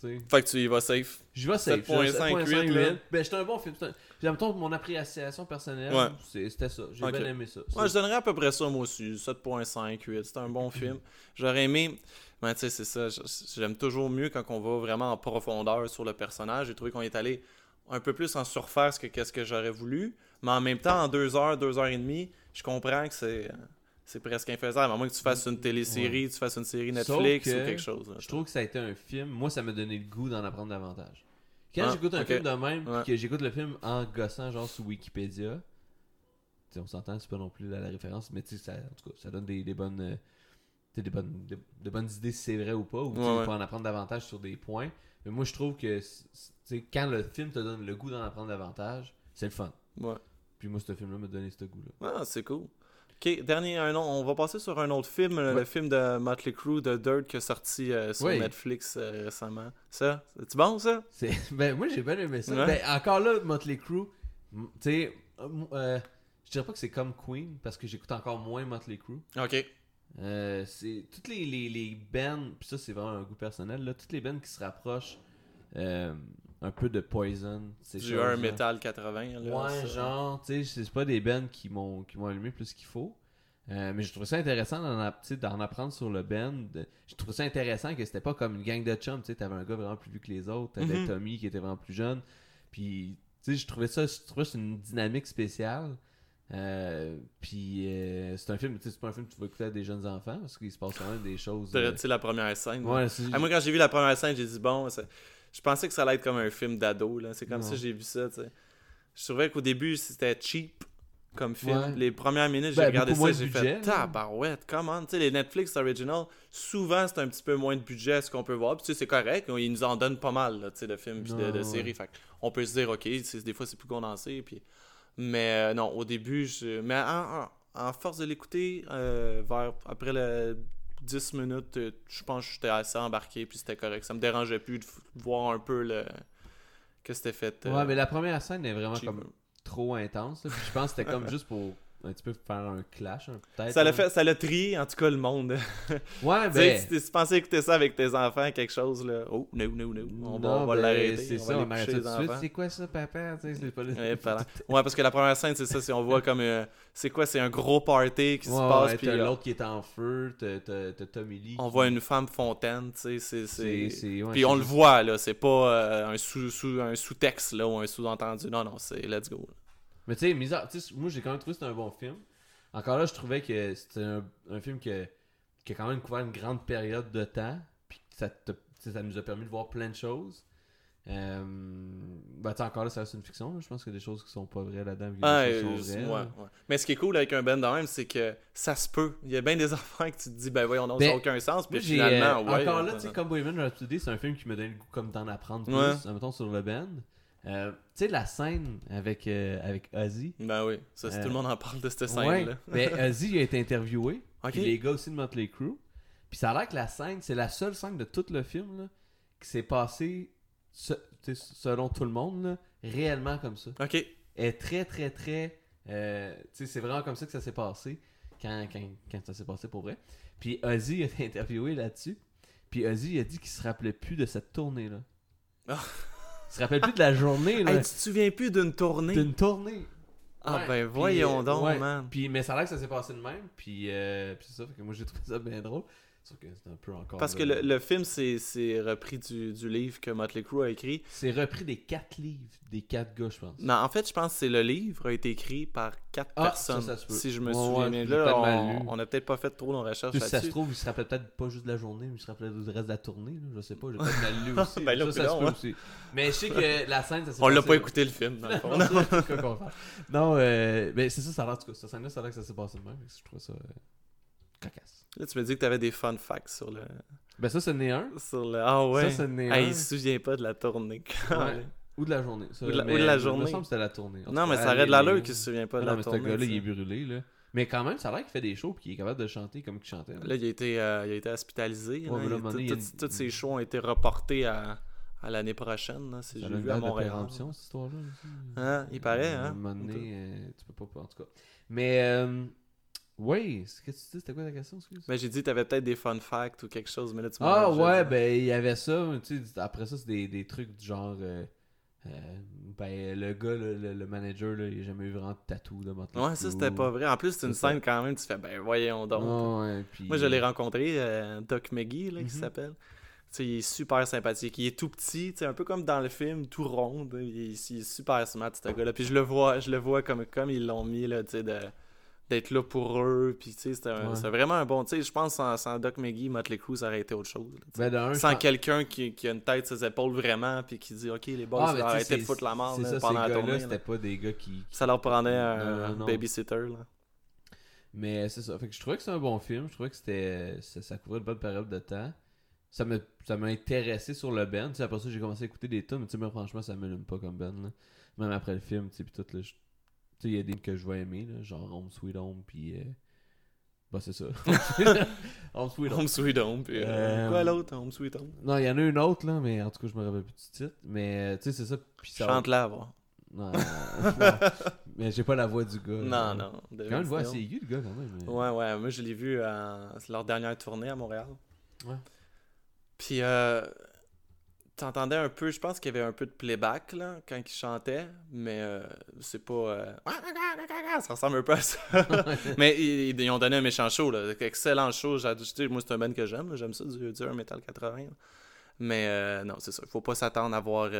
Fait que tu y vas safe. Je vais safe. 7.5, 7.5, 8, là. Ben, c'était un bon film. c'était même temps, mon appréciation personnelle, Ouais. c'était ça. J'ai bien aimé ça. Ouais, je donnerais à peu près ça, moi aussi. 7.5, 8. C'est un bon film. J'aurais aimé. Mais tu sais, c'est ça. J'aime toujours mieux quand on va vraiment en profondeur sur le personnage. J'ai trouvé qu'on est allé un peu plus en surface que qu'est-ce que j'aurais voulu. Mais en même temps, en deux heures, deux heures et demie, je comprends que c'est. C'est presque infaisable, à moins que tu fasses une télésérie, tu fasses une série Netflix que ou quelque chose. là. Je trouve que ça a été un film. Moi, ça m'a donné le goût d'en apprendre davantage. Quand Ah, j'écoute un film de même, puis que j'écoute le film en gossant, genre sur Wikipédia, on s'entend, c'est pas non plus la, la référence, mais tu sais, ça- en tout cas, ça donne des, des bonnes. euh, sais, des bonnes, de, de bonnes idées si c'est vrai ou pas, ou tu Ouais, ouais. en apprendre davantage sur des points. Mais moi, je trouve que quand le film te donne le goût d'en apprendre davantage, c'est le fun. Ouais. Puis moi, ce film-là m'a donné ce goût-là. Ah, c'est cool. Ok, dernier, un, nom- on va passer sur un autre film, le- le film de Motley Crue, de Dirt, qui est sorti euh, sur Oui. Netflix euh, récemment. Ça, c'est bon ça? Ben, moi, j'ai bien aimé ça. Ouais. Ben, encore là, Motley Crue, tu sais, euh, euh, je dirais pas que c'est comme Queen, parce que j'écoute encore moins Motley Crue. Ok. Euh, c'est toutes les, les, les bands, puis ça, c'est vraiment un goût personnel, là, toutes les bands qui se rapprochent euh, un peu de Poison, Du un Metal 80. Là, Ouais, ça. genre, tu sais, c'est pas des bands qui m'ont qui m'ont allumé plus qu'il faut. Euh, mais je trouve ça intéressant d'en, apprendre sur le band. Je trouve ça intéressant que c'était pas comme une gang de chums. Tu sais, t'avais un gars vraiment plus vieux que les autres. T'avais Mhm. Tommy qui était vraiment plus jeune. Puis, tu sais, je trouvais ça, je trouvais c'est une dynamique spéciale. Euh, puis, euh, c'est un film, tu sais, c'est pas un film que tu vas écouter à des jeunes enfants parce qu'il se passe quand même des choses. Tu euh, sais, la première scène? Ouais, c'est- Ah, moi, quand j'ai vu la première scène, j'ai dit, bon, ça- je pensais que ça allait être comme un film d'ado. là. C'est comme ça que j'ai vu ça. tu sais. Je trouvais qu'au début, c'était cheap comme film. Ouais. Les premières minutes, j'ai Ben, regardé ça, j'ai fait budget, là. tabarouette, comment? Tu sais, les Netflix original, souvent, c'est un petit peu moins de budget à ce qu'on peut voir. Puis, tu sais, c'est correct. Ils nous en donnent pas mal, là, tu sais, de films puis de, Non, de ouais. séries. Fait on peut se dire, OK, des fois, c'est plus condensé. Puis... Mais euh, non, au début, je... mais en, en- en force de l'écouter, euh, vers après le 10 minutes, euh, je pense que j'étais assez embarqué, puis c'était correct. Ça me dérangeait plus de voir un peu le que c'était fait. euh, Ouais, mais la première scène est vraiment cheap. comme trop intense. là. Puis je pense que c'était comme juste pour un petit peu faire un clash, hein, peut-être. Ça l'a fait, ça l'a trié, en tout cas, le monde. Ouais, tu sais, ben. tu, pensais écouter ça avec tes enfants, quelque chose, là. Oh, no, no, no. On va, on va ben, l'arrêter. C'est ça, on arrête tout de suite. C'est quoi ça, papa? Tu sais, c'est pas le- Ouais, parce que la première scène, c'est ça, c'est on voit comme euh, c'est quoi, c'est un gros party qui se passe, ouais, puis t'as euh, l'autre qui est en feu, t'as- Tommy Lee. on qui- voit une femme fontaine, tu sais, c'est puis on le voit là, c'est pas euh, un sous, sous un sous-texte là ou un sous-entendu. Non non, c'est let's go. là. Mais tu sais, moi j'ai quand même trouvé que c'était un bon film. Encore là, je trouvais que c'était un, un film que- qui a quand même couvert une grande période de temps. Puis ça, te- ça nous a permis de voir plein de choses. Euh, bah, tu sais, encore là, ça reste une fiction. là. Je pense qu'il y a des choses qui sont pas vraies là-dedans. Ah, ouais, ouais. Mais ce qui est cool avec un band de même, c'est que ça se peut. Il y a bien des affaires que tu te dis ben voyons non, ça Ben, n'a aucun sens, puis finalement euh, ouais. encore là, ça- tu sais, comme Bohemian Rhapsody, c'est un film qui me donne le goût comme d'en apprendre plus, mettons sur le band. Euh, tu sais, la scène avec, euh, avec Ozzy. Ben oui, ça c'est Euh, tout le monde en parle de cette scène Ouais, là. mais Ozzy il a été interviewé. Puis les gars aussi de Motley Crue. Puis ça a l'air que la scène, c'est la seule scène de tout le film là, qui s'est passée, se- selon tout le monde, là, réellement comme ça. OK. Est très, très, très. euh, tu sais, c'est vraiment comme ça que ça s'est passé quand, quand, quand ça s'est passé pour vrai. Puis Ozzy a été interviewé là-dessus. Puis Ozzy a dit qu'il se rappelait plus de cette tournée-là. Ah. Il se rappelle plus de la journée là, Hey, tu te souviens plus d'une tournée? D'une tournée. Ah Ouais, ben voyons euh, donc ouais. man. Puis, mais ça a l'air que ça s'est passé de même. Puis, euh, puis c'est ça, fait que moi j'ai trouvé ça bien drôle. Sauf que c'est un peu encore. Parce que là. le, le film, c'est repris du, du livre que Motley Crue a écrit. C'est repris des quatre livres, des quatre gars, je pense. Non, en fait, je pense que c'est le livre a été écrit par quatre Ah, personnes. ça, ça si je me Ouais, souviens bien. Là, on, on a peut-être pas fait trop nos recherches si ça se trouve, il se rappelle peut-être pas juste de la journée, mais il se rappelle du reste de la tournée. Là. Je sais pas, j'ai peut-être mal lu aussi. Ben là, ça, ça se coudonc, peut hein. aussi. Mais je sais que la scène, ça s'est On l'a pas écouté le film, dans le fond. non, euh, mais c'est ça, ça a l'air, en tout cas, cette scène-là, ça a l'air que ça s'est passé de même. Je trouve ça euh, cocasse. Là, tu me dis que t'avais des fun facts sur le. Ben, ça, c'est né un. Sur le... Ah ouais. Ça, c'est né Ah, un. il se souvient pas de la tournée. Ouais. Ou de la journée. Ça, Ou de la- mais ou de la Il me journée. semble que c'était la tournée. En non, mais ça aurait de l'allure qu'il se souvient pas de non, la mais ce tournée. gars-là, tu il est brûlé, là. Mais quand même, ça a l'air qu'il fait des shows puis qu'il est capable de chanter comme il chantait. là. Là, il a été, euh, il a été hospitalisé. Ouais, là. Il- a Tous ses shows ont été reportés à, à l'année prochaine. Ça j'ai vu à Montréal. péremption, cette histoire-là. Hein, il paraît, À un hein. moment donné, euh, tu peux pas, en tout cas. Mais, euh, oui, ce que tu dis, c'était quoi ta question, excuse? Ben, j'ai dit t'avais peut-être des fun facts ou quelque chose, mais là, tu Ah m'as déjà ouais, ben il y avait ça, tu sais, après ça c'est des, des trucs du genre euh, euh, ben le gars, le, le- le manager, là, il a jamais eu vraiment de tatou de Motley Ouais, ça, c'était pas vrai. En plus, c'est une scène quand même, tu fais, ben, voyons donc. Ah ouais, puis- Moi, je l'ai rencontré, euh, Doc McGee, là, qui Mhm. s'appelle. Il est super sympathique. Il est tout petit, un peu comme dans le film, tout rond. là. Il, est, il est super smart, ce gars-là. Puis je le vois, je le vois comme, comme ils l'ont mis, là, tu sais, de- d'être là pour eux. Puis, tu sais, c'était Ouais. c'est vraiment un bon... Tu sais, je pense sans, sans Doc McGee, Motley Crue, ça aurait été autre chose. là. Ben, sans quelqu'un qui, qui a une tête sur ses épaules vraiment, puis qui dit, OK, les boys, Ah, mais arrêtez de c'est- foutre la C'est là, ça, ces pendant la tournée. gars-là, là. c'était pas des gars qui. Ça leur prenait un non, non. babysitter, là. Mais c'est ça. Fait que je trouvais que c'était un bon film. Je trouvais que c'était ça, couvrait une bonne période de temps. Ça m'a ça intéressé sur le band. Tu sais, après ça, j'ai commencé à écouter des tunes, mais tu sais, moi, franchement, ça m'allume pas comme band. Là. Même après le film, tu sais, puis tout, là, je- tu sais, il y a des que je vais aimer, là, genre Home Sweet Home, puis. euh, Bah, c'est ça. Home Sweet Home. Home Sweet Home. Puis, euh, Euh, Quoi l'autre Home Sweet Home? Non, il y en a une autre, là, mais en tout cas, je me rappelle plus du titre. Mais, tu sais, c'est ça. Puis ça. Chante-la, va. Non, non, non. mais j'ai pas la voix du gars. Non, là. non. Quand même une voix assez aiguë, le gars, quand même. mais- Ouais, ouais. Moi, je l'ai vu à leur dernière tournée à Montréal. Ouais. Puis, euh, t'entendais un peu, je pense qu'il y avait un peu de playback, là, quand il chantait, mais euh, c'est pas... euh, Ça ressemble un peu à ça. mais ils, ils ont donné un méchant show, là. Excellent show. Moi, c'est un band que j'aime. J'aime ça, du, du Metal 80. là. Mais euh, non, c'est ça. Il faut pas s'attendre à voir...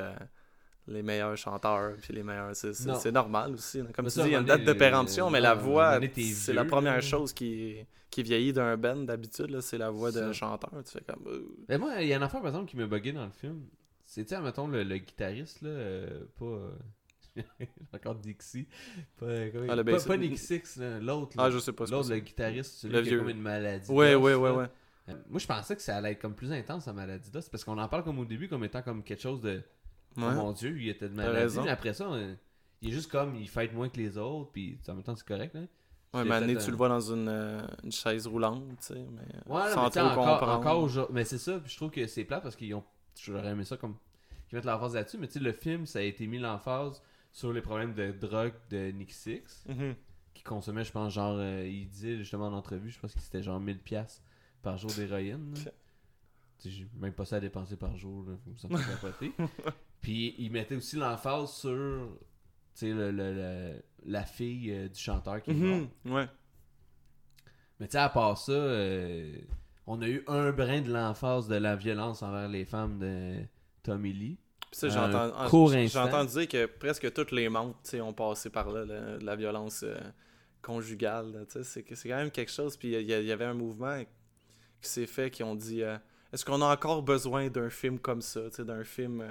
euh, les meilleurs chanteurs, puis les meilleurs. C'est, c'est- c'est normal aussi. là. Comme Mais tu dis, il y a une un date de péremption, euh, mais la un moment voix, c'est la première chose qui, qui vieillit d'un band d'habitude, là, c'est la voix d'un chanteur. Tu fais comme. euh, Mais moi, il y a une affaire, par exemple, qui m'a bugué dans le film. C'est, tu sais, mettons, le, le guitariste, là, euh, pas... euh, encore Dixie. Pas, euh, Ah, le pas, pas Nick Six, l'autre. Ah, je sais pas. c'est l'autre, le guitariste, celui Le qui vieux. a comme une maladie. Ouais, ouais, ouais, ouais. Euh, Moi, je pensais que ça allait être comme plus intense, sa maladie d'os, parce qu'on en parle comme au début, comme étant comme quelque chose de... Oh mon Dieu, il était de maladie. Mais après ça, on- il est juste comme, il fête moins que les autres, puis en même temps, c'est correct, là. Ouais, mais année, tu le vois dans une, euh, une chaise roulante, tu sais, mais Ouais, sans mais trop encore, comprendre. encore Mais c'est ça, puis je trouve que c'est plat parce qu'ils ont. J'aurais aimé ça comme. Qu'ils mettent l'emphase là-dessus, mais tu sais, le film, ça a été mis l'emphase sur les problèmes de drogue de Nick Six, Mhm. qui consommait, je pense, genre. euh, il disait justement en entrevue, je pense que c'était genre 1000$ par jour d'héroïne. J'ai même pas ça à dépenser par jour, là, ça me capoter. Puis il mettait aussi l'emphase sur. Le, le- le- la fille euh, du chanteur qui est mort. Mhm. Ouais. Mais tu sais, à part ça, euh, on a eu un brin de l'emphase de la violence envers les femmes de Tommy Lee. Puis ça, j'entends, entendu dire que presque toutes les sais, ont passé par là, la, la violence euh, conjugale, c'est, quand même quelque chose. Puis il y, avait un mouvement qui s'est fait, qui ont dit, euh, est-ce qu'on a encore besoin d'un film comme ça, d'un film...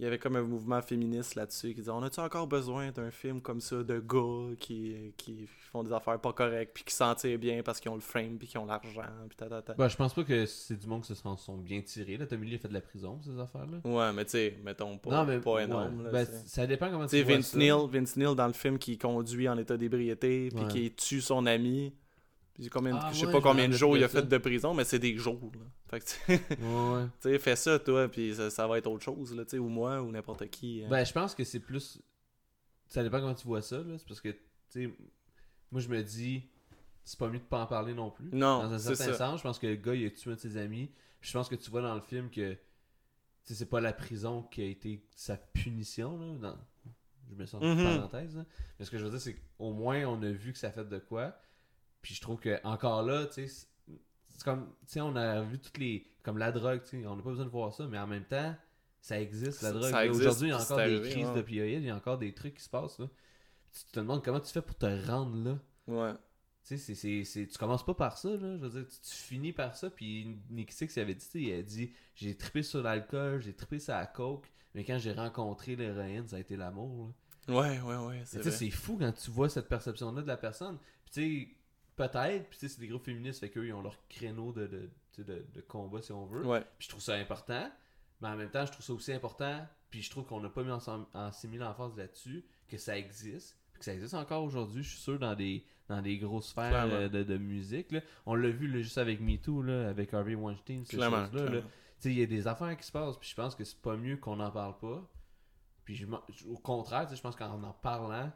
il y avait comme un mouvement féministe là-dessus qui disait on a-tu encore besoin d'un film comme ça de gars qui, qui font des affaires pas correctes puis qui s'en tirent bien parce qu'ils ont le frame puis qu'ils ont l'argent puis ta, ta, ta. Bah, je pense pas que c'est du monde qui se sont, sont bien tirés. Là. Tommy Lee a fait de la prison, ces affaires-là. Ouais, mais tu sais, mettons pas, non, mais pas ouais. énorme. là, Ben, ça dépend comment Tu vois Vince ça. Neil, Vince Neil, dans le film, qui conduit en état d'ébriété, puis Ouais. qui tue son ami. Puis combien, Ah je sais ouais, pas combien de jours il a ça. fait de prison, mais c'est des jours. Là. Fait que, tu Ouais, ouais. fais ça, toi, puis ça, ça va être autre chose, là, tu sais, ou moi, ou n'importe qui. hein. Ben, je pense que c'est plus. Ça dépend comment tu vois ça. là. C'est parce que, tu sais, moi, je me dis, c'est pas mieux de pas en parler non plus. non, Dans un certain ça. sens, je pense que le gars, il a tué un de ses amis. Je pense que tu vois dans le film que c'est pas la prison qui a été sa punition. Là, dans- Je me sens Mhm. une parenthèse. là. Mais ce que je veux dire, c'est qu'au moins, on a vu que ça fait de quoi. Puis je trouve que encore là, tu sais, c'est- comme, tu sais, on a vu toutes les, comme la drogue, tu sais, on n'a pas besoin de voir ça, mais en même temps, ça existe, la drogue. Aujourd'hui, il y a encore des crises ouais. d'opioïdes, il y a encore des trucs qui se passent, là. Tu te demandes comment tu fais pour te rendre là. Ouais. Tu sais, c'est, c'est, c'est- tu commences pas par ça, là. Je veux dire, tu, tu finis par ça. Puis Nick Six avait dit, tu sais, il a dit J'ai trippé sur l'alcool, j'ai trippé sur la coke, mais quand j'ai rencontré l'héroïne, ça a été l'amour. là. Ouais, ouais, ouais. C'est c'est fou quand tu vois cette perception-là de la personne. Puis tu sais, peut-être, puis tu sais, c'est des groupes féministes, fait qu'eux, ils ont leur créneau de, de, de, de combat, si on veut. Ouais. Puis je trouve ça important, mais en même temps, je trouve ça aussi important, puis je trouve qu'on n'a pas mis en, en 6000 l'emphase là-dessus, que ça existe, puis que ça existe encore aujourd'hui, je suis sûr, dans des, dans des grosses sphères euh, de, de musique. là. On l'a vu là, juste avec MeToo, là, avec Harvey Weinstein, ces choses-là. là. clairement. Tu sais, il y a des affaires qui se passent, puis je pense que c'est pas mieux qu'on n'en parle pas. Puis je au contraire, je pense qu'en en parlant,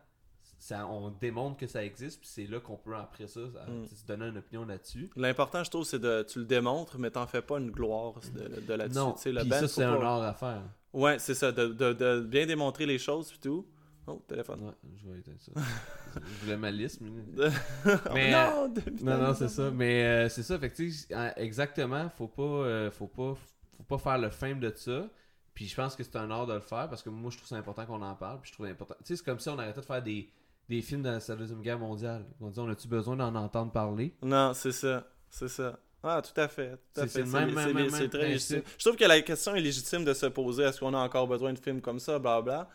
ça, on démontre que ça existe, puis c'est là qu'on peut après ça, ça- Mm. se donner une opinion là-dessus. L'important, je trouve, c'est de. Tu le démontres, mais t'en fais pas une gloire de, de là-dessus. Non, le band, ça c'est un art à faire. Ouais, c'est ça, de, de, de bien démontrer les choses puis tout. Oh, téléphone. Ouais, je vais éteindre ça. je voulais ma liste, mais... Oh Mais, non, Non, non, c'est ça. Mais euh, c'est ça, sais, euh, exactement, faut pas, euh, faut pas, faut pas faire le fame de ça. Puis je pense que c'est un art de le faire parce que moi, je trouve ça important qu'on en parle. Puis je trouve important. Tu sais, c'est comme si on arrêtait de faire des, des films dans la Deuxième Guerre mondiale. On dit, on a-tu besoin d'en entendre parler? Non, c'est ça. C'est ça. Ah, tout à fait. Tout à fait. le même- C'est- même- c'est- même- c'est même très légitime. Je trouve que la question est légitime de se poser est-ce qu'on a encore besoin de films comme ça, blablabla.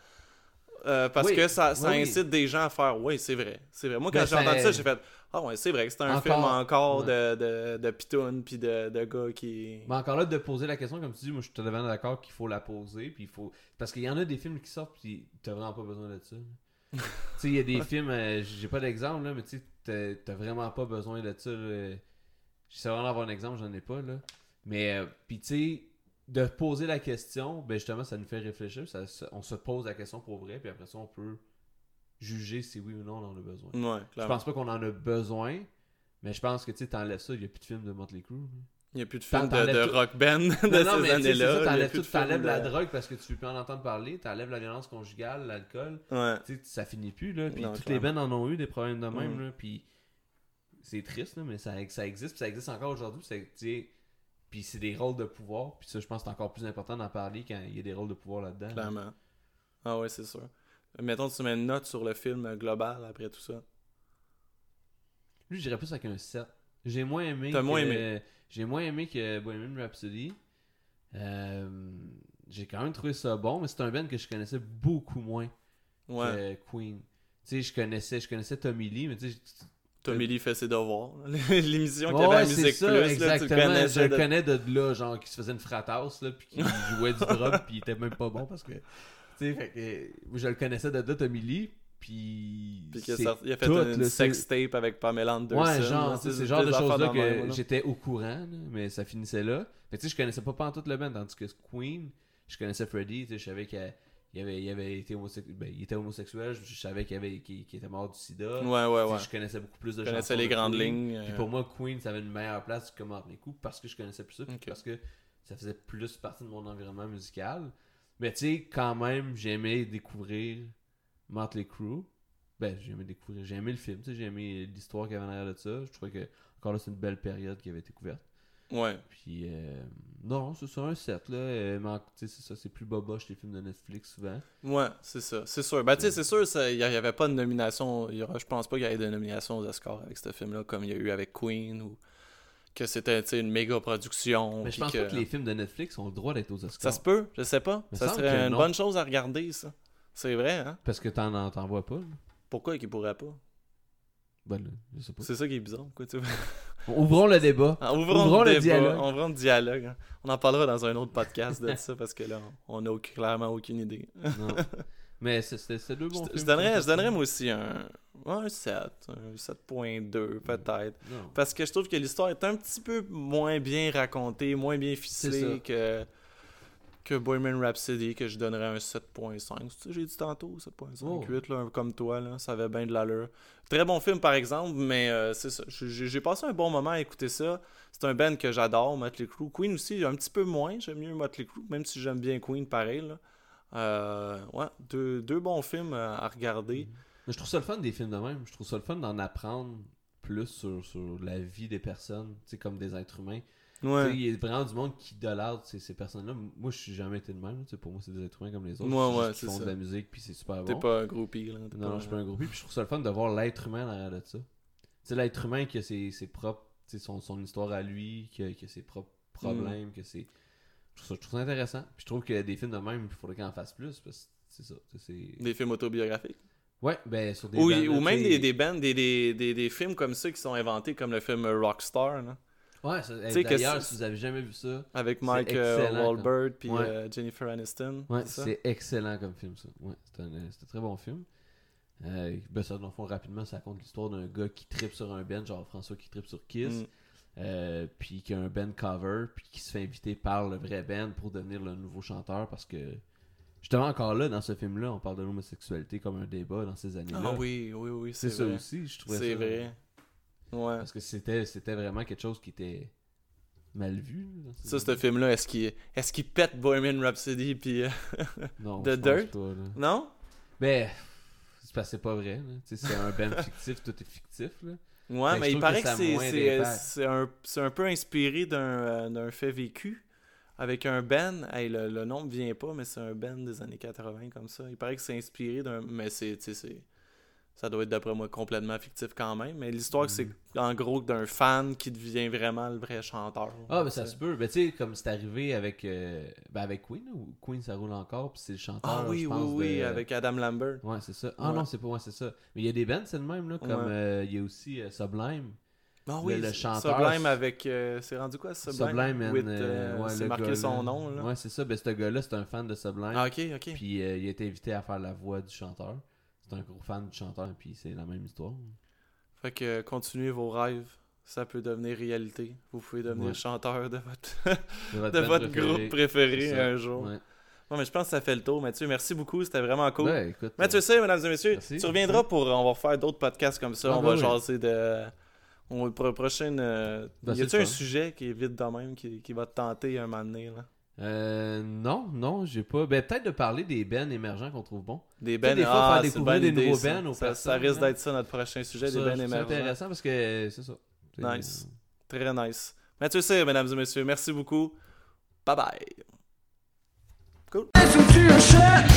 Euh, parce Oui, que ça, ça oui, oui. incite des gens à faire oui, c'est vrai. C'est vrai. Moi, quand Ben, j'ai entendu ça- j'ai fait Ah, ouais, c'est vrai que c'est un Encore, film encore ouais. de, de, de pitounes puis de, de gars qui. Mais encore là, de poser la question, comme tu dis, moi, je suis totalement d'accord qu'il faut la poser. Puis il faut... Parce qu'il y en a des films qui sortent, puis t'as vraiment pas besoin de ça. Tu sais, il y a des films, euh, j'ai pas d'exemple, là, mais tu sais, t'as- vraiment pas besoin de ça. J'essaie vraiment d'avoir un exemple, j'en ai pas, là. Mais, euh, puis tu sais, de poser la question, ben justement, ça nous fait réfléchir. Ça, ça- on se pose la question pour vrai, puis après ça, on peut juger si oui ou non on en a besoin. Ouais, Je pense pas qu'on en a besoin, mais je pense que tu sais, t'enlèves ça, il y a plus de films de Motley Crue. Il n'y a plus de films de, t'enlèves de tout- rock band de Non, non, ces années-là. t'enlèves tout, de t'enlèves la drogue parce que tu veux plus en entendre parler, t'enlèves la violence conjugale, l'alcool, Ouais. ça finit plus, là, puis Non, toutes les bandes en ont eu des problèmes de même, Mm. là, puis c'est triste, là, mais ça, ça existe, puis ça existe encore aujourd'hui, puis c'est des rôles de pouvoir, puis ça, je pense que c'est encore plus important d'en parler quand il y a des rôles de pouvoir là-dedans. Clairement. Ah ouais, c'est sûr. Mettons, tu mets une note sur le film global après tout ça. Lui, j'irais plus avec un 7. J'ai moins aimé. T'as que- moins aimé. J'ai moins aimé que Bohemian Rhapsody. Euh, j'ai quand même trouvé ça bon, mais c'est un band que je connaissais beaucoup moins Ouais. que Queen. Tu sais, je connaissais, je connaissais Tommy Lee, mais tu sais, Tommy Lee fait ses devoirs. L'émission qu'il y avait à c'est Musique ça, Plus, là, tu exactement. connaissais je le de- connais de là, genre, qui se faisait une fratasse, là, puis qui jouait du drop, puis il était même pas bon parce que. Tu sais, fait que. Je le connaissais de là, Tommy Lee, puis. Puis qu'il a, c'est sorti- il a fait tout, une là, sex c'est- tape avec Pamela Anderson. Ouais, genre, c'est genre de choses-là que j'étais au courant, là, mais ça finissait là. Que, tu sais, je connaissais pas, tout le band, tandis que Queen, je connaissais Freddie, tu sais, je savais qu'il il avait, il avait été homosexuel, ben, il était homosexuel, je, je savais qu'il avait, qu'il, était mort du sida. Ouais, ouais, Tu sais, ouais. Je connaissais beaucoup plus de Je connaissais les de grandes Queen. lignes. Puis euh, pour moi, Queen, ça avait une meilleure place que Motley Crue parce que je connaissais plus ça, parce que ça faisait plus partie de mon environnement musical. Mais tu sais, quand même, j'aimais découvrir Motley Crue. Ben, j'ai aimé découvrir, j'ai aimé le film, tu sais, j'ai aimé l'histoire qu'il y avait en arrière de ça. Je trouvais que, encore là, c'est une belle période qui avait été couverte. Ouais. Puis, euh, non, c'est ça, un set, là. euh, mais c'est ça, c'est plus boboche les films de Netflix souvent. Ouais, c'est ça. C'est sûr. Ben, tu sais, c'est sûr, il n'y avait pas de nomination. y aura- je pense pas qu'il y ait de nomination aux Oscars avec ce film-là, comme il y a eu avec Queen, ou que c'était une méga production. Mais je pense que... pas que les films de Netflix ont le droit d'être aux Oscars. Ça se peut, je sais pas. Me Ça serait une non. bonne chose à regarder, ça. C'est vrai, hein? Parce que t'en, en- vois pas, là. Pourquoi qu'ils pourraient pas? Ben là, je sais pas. C'est ça qui est bizarre, quoi, tu sais. Ouvrons le débat. Ah, Ouvrons, Ouvrons le, le débat, dialogue. Ouvrons le dialogue. hein. On en parlera dans un autre podcast de ça, parce que là, on n'a clairement aucune idée. Non. Mais c'est- deux bons je, je donnerais, je donnerais moi aussi un, un 7, un 7.2 peut-être. Non. Parce que je trouve que l'histoire est un petit peu moins bien racontée, moins bien ficelée que, que Bohemian Rhapsody, que je donnerais un 7.5. C'est ça que j'ai dit tantôt, 7.5, Oh. 8, là, comme toi, là, ça avait bien de l'allure. Très bon film, par exemple, mais euh, c'est ça. J'ai passé un bon moment à écouter ça. C'est un band que j'adore, Motley Crue. Queen aussi, un petit peu moins, j'aime mieux Motley Crue, même si j'aime bien Queen, pareil. Là. Euh, ouais, deux, deux bons films euh, à regarder. Mais je trouve ça le fun des films de même. Je trouve ça le fun d'en apprendre plus sur, sur la vie des personnes, comme des êtres humains. Ouais. Il y a vraiment du monde qui idolâtre ces, ces personnes-là. Moi, je suis jamais été de même. Pour moi, c'est des êtres humains comme les autres. Ouais, ouais, c'est font ça. de la musique, puis c'est super T'es bon. pas un groupie, là. t'es Non, non, je suis pas un groupie. Puis je trouve ça le fun de voir l'être humain derrière de ça. Tu sais, l'être humain qui a ses, ses propres. Son, son histoire à lui, qui a, qui a ses propres Mm. problèmes, que c'est. Je trouve, ça, je trouve ça intéressant. Puis je trouve que des films de même, il faudrait qu'il en fasse plus. Parce que c'est ça. Des films autobiographiques? Ouais, ben sur des. Ou, bandes, ou même des, des bands, des, des, des, des films comme ça qui sont inventés, comme le film Rockstar, là, Ouais, d'ailleurs, si vous avez jamais vu ça, avec Mike euh, Wahlberg puis Ouais. euh, Jennifer Aniston. ouais, c'est excellent comme film, ça. Ouais, c'est un, très bon film. Euh, ben ça, dans le fond, rapidement, ça raconte l'histoire d'un gars qui tripe sur un band, genre François qui tripe sur Kiss. Mm. Euh, puis qui a un band cover, puis qui se fait inviter par le vrai band pour devenir le nouveau chanteur parce que justement encore là dans ce film-là, on parle de l'homosexualité comme un débat dans ces années-là. Ah oui, oui, oui, c'est ça aussi, je trouvais C'est vrai. Ouais. parce que c'était c'était vraiment quelque chose qui était mal vu. là, Ça, ce film-là, est-ce qu'il est qu'il pète Bohemian Rhapsody puis euh, non, The Dirt? pas, là. non? Ben c'est parce que c'est pas vrai. c'est un band fictif, tout est fictif. Là. Ouais, Fait que mais il paraît que c'est un c'est un peu inspiré d'un euh, d'un fait vécu avec un band. Hey, le, le nom me vient pas, mais c'est un band des années 80 comme ça. Il paraît que c'est inspiré d'un mais c'est ça doit être d'après moi complètement fictif quand même, mais l'histoire c'est en gros d'un fan qui devient vraiment le vrai chanteur. Ah ben ça se peut. Ben tu sais comme c'est arrivé avec euh, ben avec Queen ou Queen ça roule encore puis c'est le chanteur. Ah oui, je oui, pense, oui, de- avec Adam Lambert. Ouais, c'est ça. Ah Ouais. non, c'est pas moi, c'est ça. Mais il y a des bands, c'est le même, là, comme Ouais. euh, il y a aussi euh, Sublime. Ah oui, le chanteur, Sublime avec. euh, c'est rendu quoi Sublime? Sublime, and, c'est marqué son nom. Là. Ouais, c'est ça. Ben, ce gars-là, c'est un fan de Sublime. Ah, ok, ok. Puis il a été invité à faire la voix du chanteur. C'est un gros fan du chanteur, puis c'est la même histoire. Fait que euh, continuez vos rêves. Ça peut devenir réalité. Vous pouvez devenir Ouais. chanteur de votre, C'est votre de votre préféré. groupe préféré C'est un jour. Ouais. Non, mais je pense que ça fait le tour. Mathieu, merci beaucoup. C'était vraiment cool. Écoute. Mathieu, euh, sais, mesdames et messieurs, Merci. tu reviendras pour. On va faire d'autres podcasts comme ça. Ah, on ben va oui. jaser de. On, pour la prochaine. euh, Ben, y c'est a-tu le un fun. sujet qui est vite de même qui, qui va te tenter un moment donné là? Euh, non, non, j'ai pas. Ben, peut-être de parler des bands émergents qu'on trouve bons. Des Tu sais, bands. des fois, ah, faire c'est découvrir des nouveaux ça. bands aux ça, ça risque là. d'être ça notre prochain sujet, Ça, des bands émergents. intéressant parce que c'est ça. C'est- Nice. Très nice. Mathieu C, mesdames et messieurs, merci beaucoup. Bye bye. Shit.